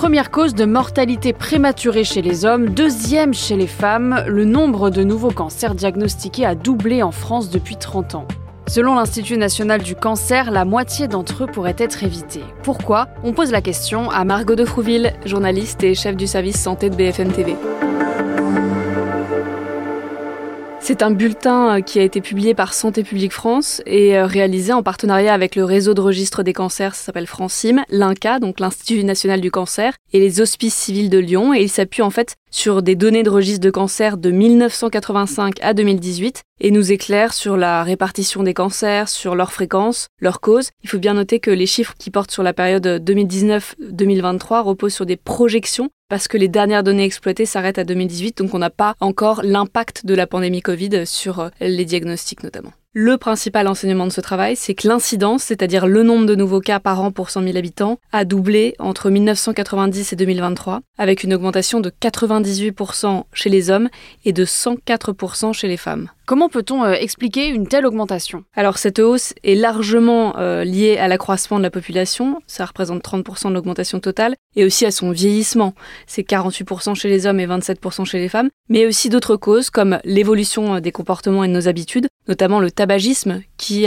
Première cause de mortalité prématurée chez les hommes, deuxième chez les femmes, le nombre de nouveaux cancers diagnostiqués a doublé en France depuis 30 ans. Selon l'Institut national du cancer, la moitié d'entre eux pourraient être évités. Pourquoi? On pose la question à Margot de Frouville, journaliste et chef du service santé de BFM TV. C'est un bulletin euh, qui a été publié par Santé publique France et euh, réalisé en partenariat avec le réseau de registre des cancers, ça s'appelle Francim, l'INCA, donc l'Institut national du cancer, et les hospices civils de Lyon. Et il s'appuie en fait sur des données de registre de cancer de 1985 à 2018 et nous éclaire sur la répartition des cancers, sur leur fréquence, leur cause. Il faut bien noter que les chiffres qui portent sur la période 2019-2023 reposent sur des projections parce que les dernières données exploitées s'arrêtent à 2018, donc on n'a pas encore l'impact de la pandémie Covid sur euh, les diagnostics notamment. Le principal enseignement de ce travail, c'est que l'incidence, c'est-à-dire le nombre de nouveaux cas par an pour 100 000 habitants, a doublé entre 1990 et 2023, avec une augmentation de 98% chez les hommes et de 104% chez les femmes. Comment peut-on euh, expliquer une telle augmentation? Alors cette hausse est largement euh, liée à l'accroissement de la population, ça représente 30% de l'augmentation totale, et aussi à son vieillissement, c'est 48% chez les hommes et 27% chez les femmes, mais aussi d'autres causes comme l'évolution euh, des comportements et de nos habitudes, notamment le tabagisme qui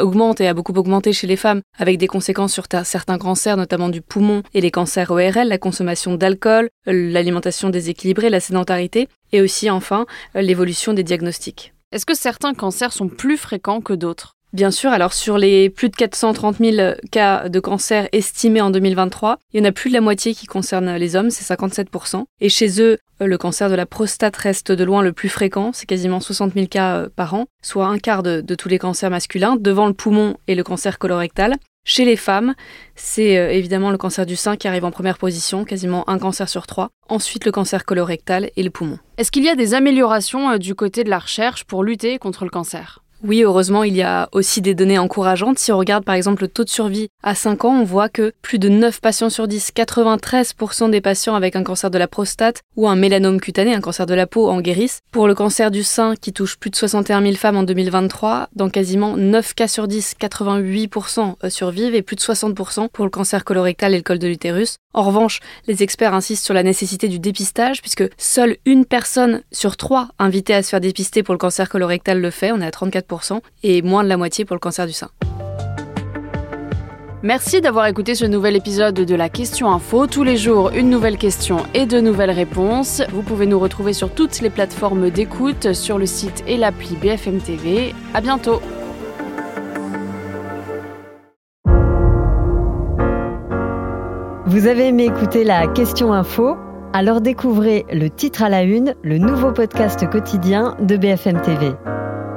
augmente et a beaucoup augmenté chez les femmes, avec des conséquences sur certains cancers, notamment du poumon et les cancers ORL, la consommation d'alcool, l'alimentation déséquilibrée, la sédentarité, et aussi enfin l'évolution des diagnostics. Est-ce que certains cancers sont plus fréquents que d'autres? Bien sûr, alors sur les plus de 430 000 cas de cancer estimés en 2023, il y en a plus de la moitié qui concernent les hommes, c'est 57%. Et chez eux, le cancer de la prostate reste de loin le plus fréquent, c'est quasiment 60 000 cas euh, par an, soit un quart de, de tous les cancers masculins, devant le poumon et le cancer colorectal. Chez les femmes, c'est euh, évidemment le cancer du sein qui arrive en première position, quasiment un cancer sur trois. Ensuite, le cancer colorectal et le poumon. Est-ce qu'il y a des améliorations euh, du côté de la recherche pour lutter contre le cancer? Oui, heureusement, il y a aussi des données encourageantes. Si on regarde par exemple le taux de survie à 5 ans, on voit que plus de 9 patients sur 10, 93% des patients avec un cancer de la prostate ou un mélanome cutané, un cancer de la peau, en guérissent. Pour le cancer du sein, qui touche plus de 61 000 femmes en 2023, dans quasiment 9 cas sur 10, 88% euh, survivent et plus de 60% pour le cancer colorectal et le col de l'utérus. En revanche, les experts insistent sur la nécessité du dépistage puisque seule une personne sur trois invitée à se faire dépister pour le cancer colorectal le fait, on est à 34% et moins de la moitié pour le cancer du sein. Merci d'avoir écouté ce nouvel épisode de la Question Info. Tous les jours, une nouvelle question et de nouvelles réponses. Vous pouvez nous retrouver sur toutes les plateformes d'écoute, sur le site et l'appli BFM TV. À bientôt. Vous avez aimé écouter la Question Info? Alors découvrez le titre à la une, le nouveau podcast quotidien de BFM TV.